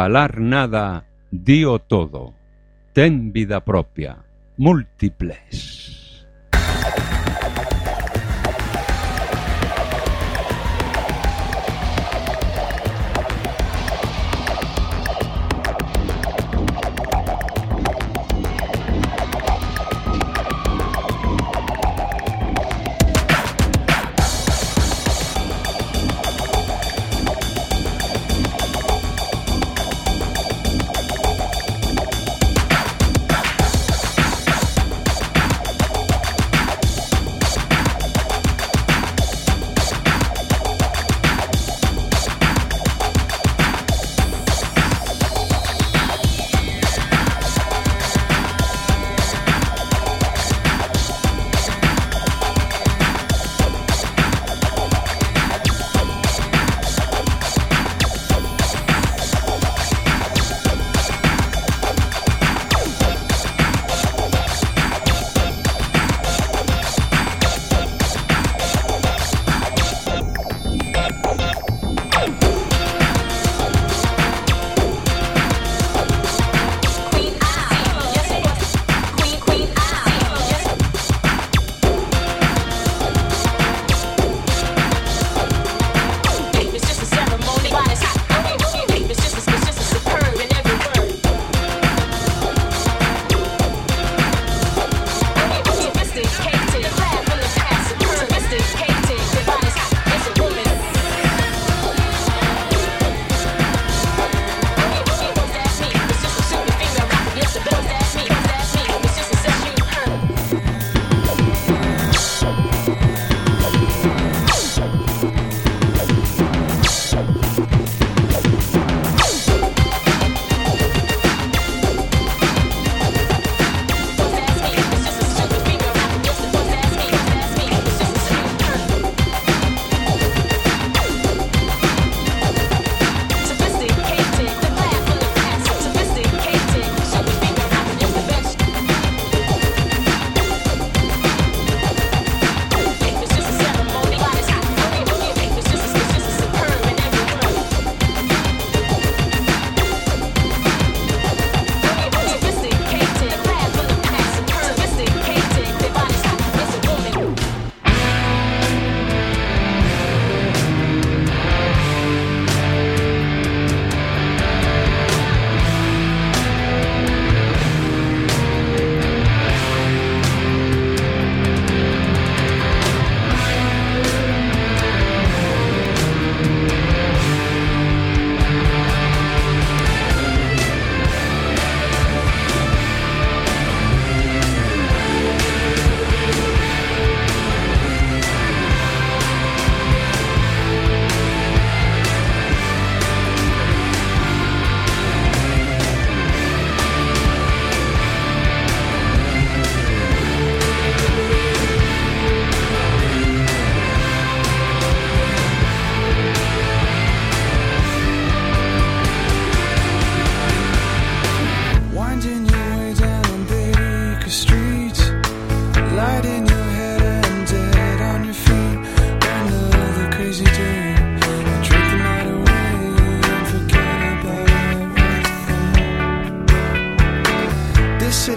falar nada, dío todo. Ten vida propia. Múltiples.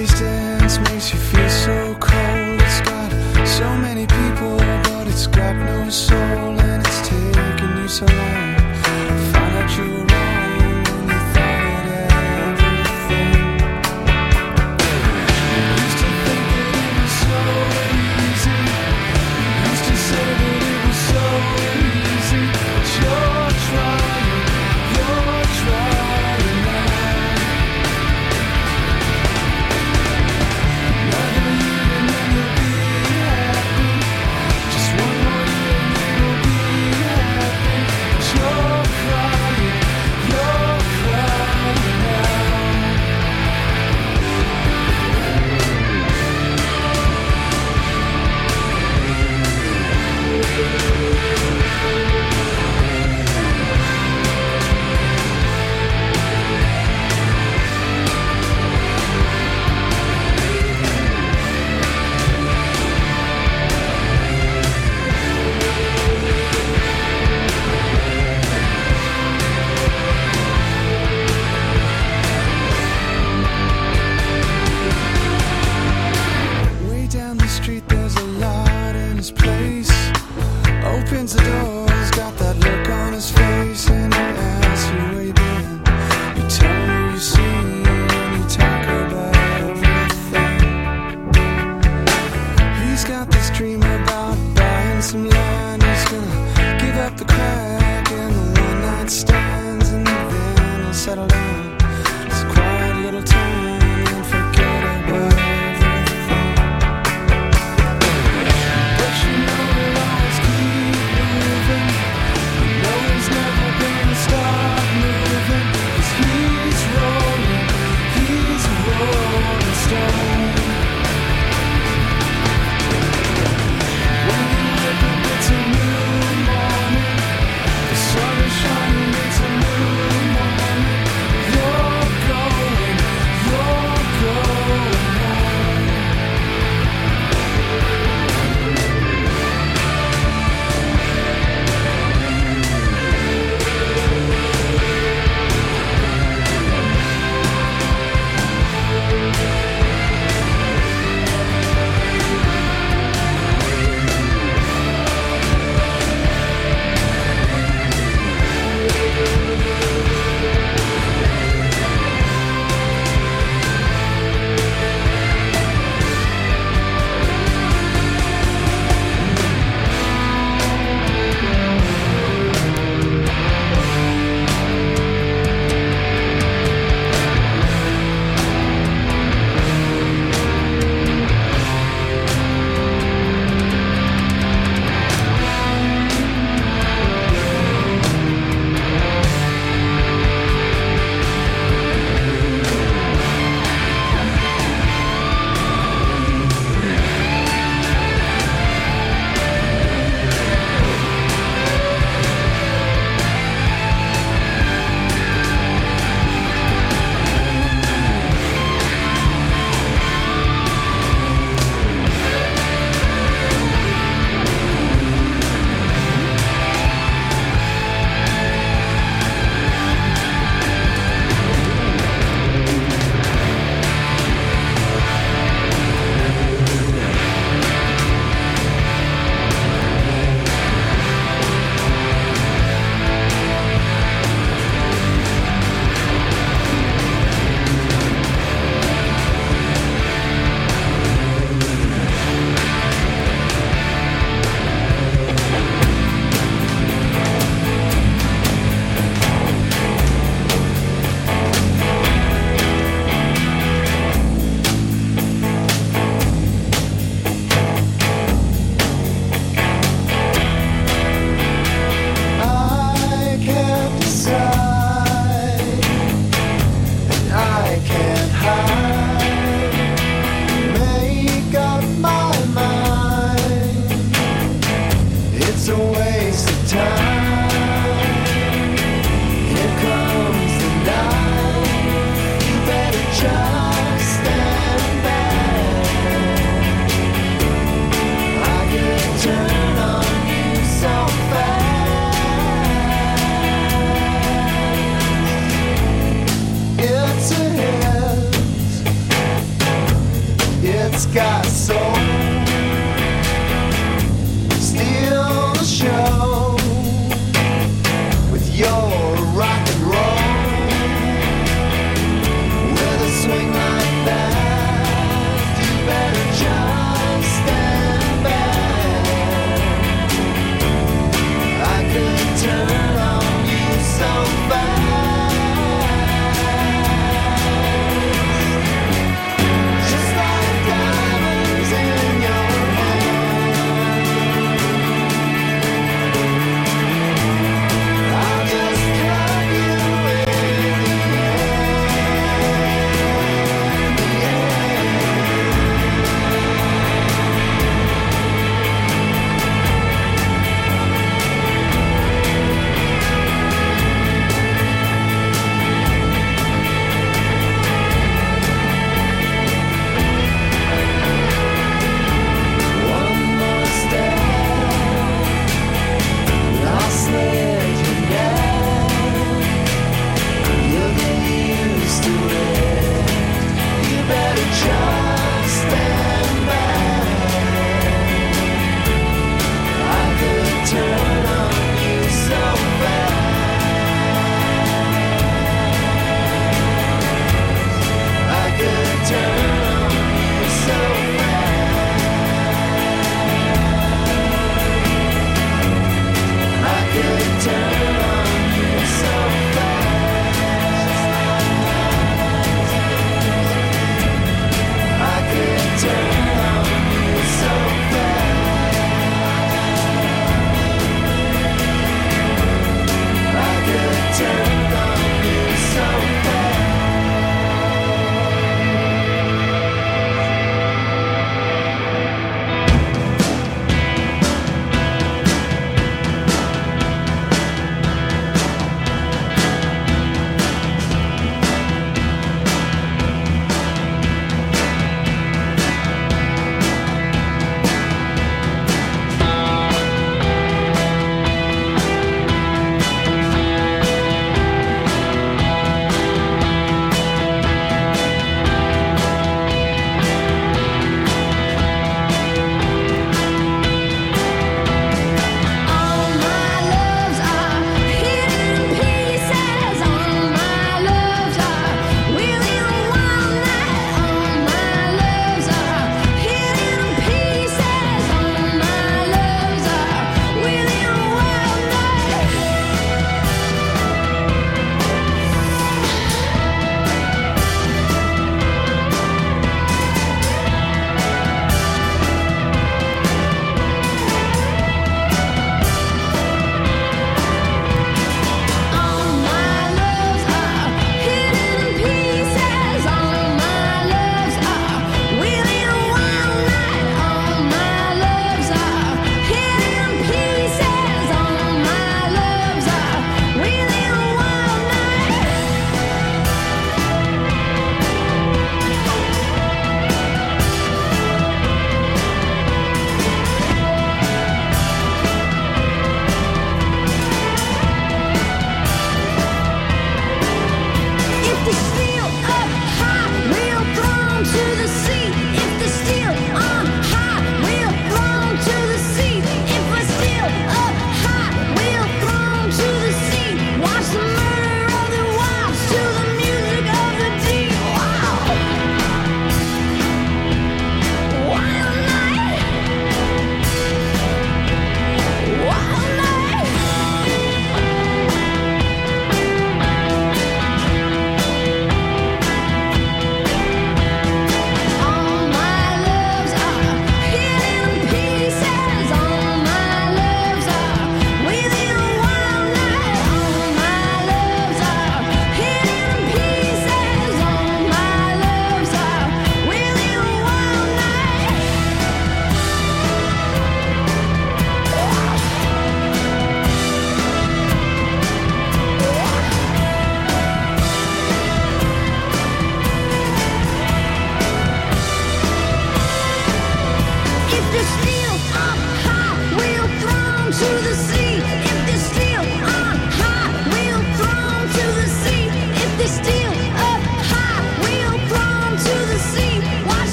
Everybody's dance makes you feel so cold. It's got so many people, but it's got no soul, and it's taking you so long.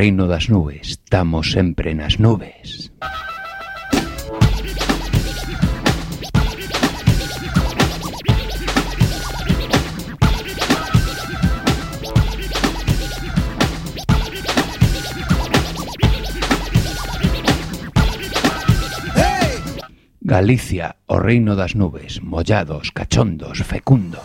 reino das nubes, estamos sempre nas nubes. Galicia, o reino das nubes, mollados, cachondos, fecundos.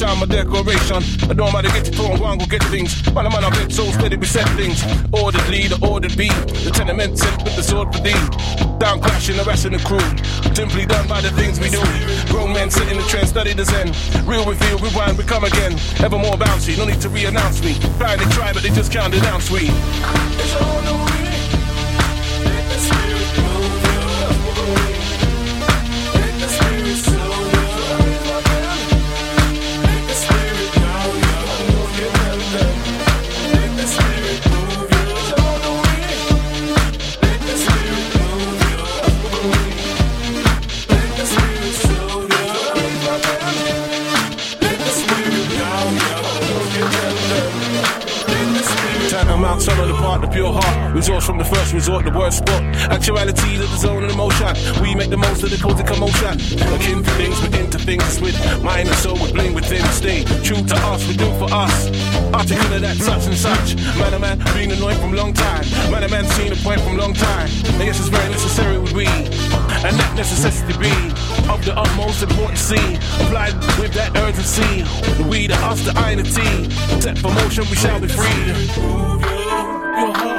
Power my declaration. I don't matter get it thrown, one go get things. Man, a man, I bet so steady, we set things. Ordered lead, ordered B. The tenement sent with the sword for D. Down rest of the crew. Simply done by the things we do. Grown men sit in the trend, study the zen. Real reveal, rewind, we come again. Ever more bouncy, no need to re-announce me. Trying to try, but they just can't denounce we. The pure heart. Resource from the first resort, the word spot. Actuality to the zone and emotion. We make the most of the cozy commotion. Akin to things, but into things with mind and soul, we bling within. the Stay true to us, we do for us. Articulate that such and such. Man, a man, being annoyed from long time. Man, a man, seen a point from long time. I guess it's very necessary with we. And that necessity be of the utmost importance. Applied with that urgency. The we, the us, the I, and the T. Set for motion, we shall be free. Your heart.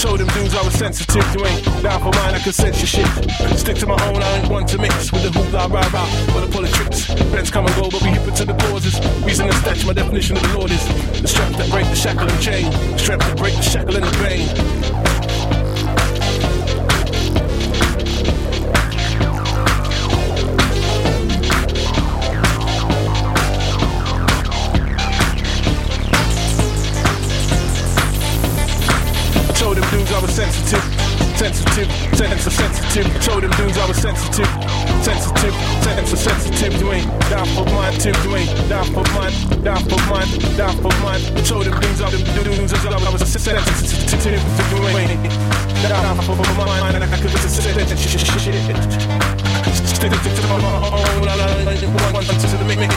Told them dudes I was sensitive. You ain't down for mine, I can sense your shit. Stick to my own, I ain't one to mix with the hoopla rah rah, but the politics. Friends come and go, but we hip to the causes. Reason and statue, my definition of the Lord is the strength that break the shackle and chain, strength that break the shackle and the pain. Sensitive, sensitive, sensitive. Told them dudes I was sensitive, sensitive, sensitive, sensitive. You ain't down for mine, Tim. You ain't down for mine, down for mine, down for mine. Told them dudes I was dudes I was sensitive, you ain't down for mine. And I could sensitive. Stick it to the own, the make make it.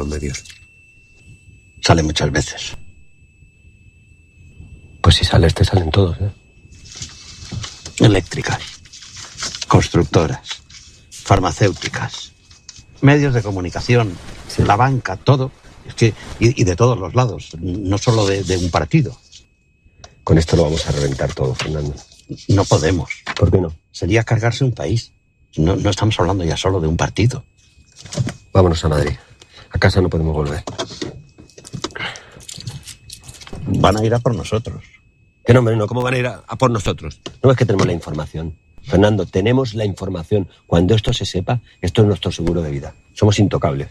los medios. Sale muchas veces. Pues si sale este, salen todos, ¿eh? Eléctricas, constructoras, farmacéuticas, medios de comunicación, la banca, todo. Es que, y, y de todos los lados, no solo de, de un partido. Con esto lo vamos a reventar todo, Fernando. No podemos. ¿Por qué no? Sería cargarse un país. No, no estamos hablando ya solo de un partido. Vámonos a Madrid. A casa no podemos volver. van a ir a por nosotros. Que no, hombre, no, ¿cómo van a ir a, a por nosotros? No es que tenemos la información. Fernando, tenemos la información. Cuando esto se sepa, esto es nuestro seguro de vida. Somos intocables.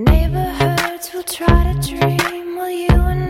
Neighborhoods will try to dream while you and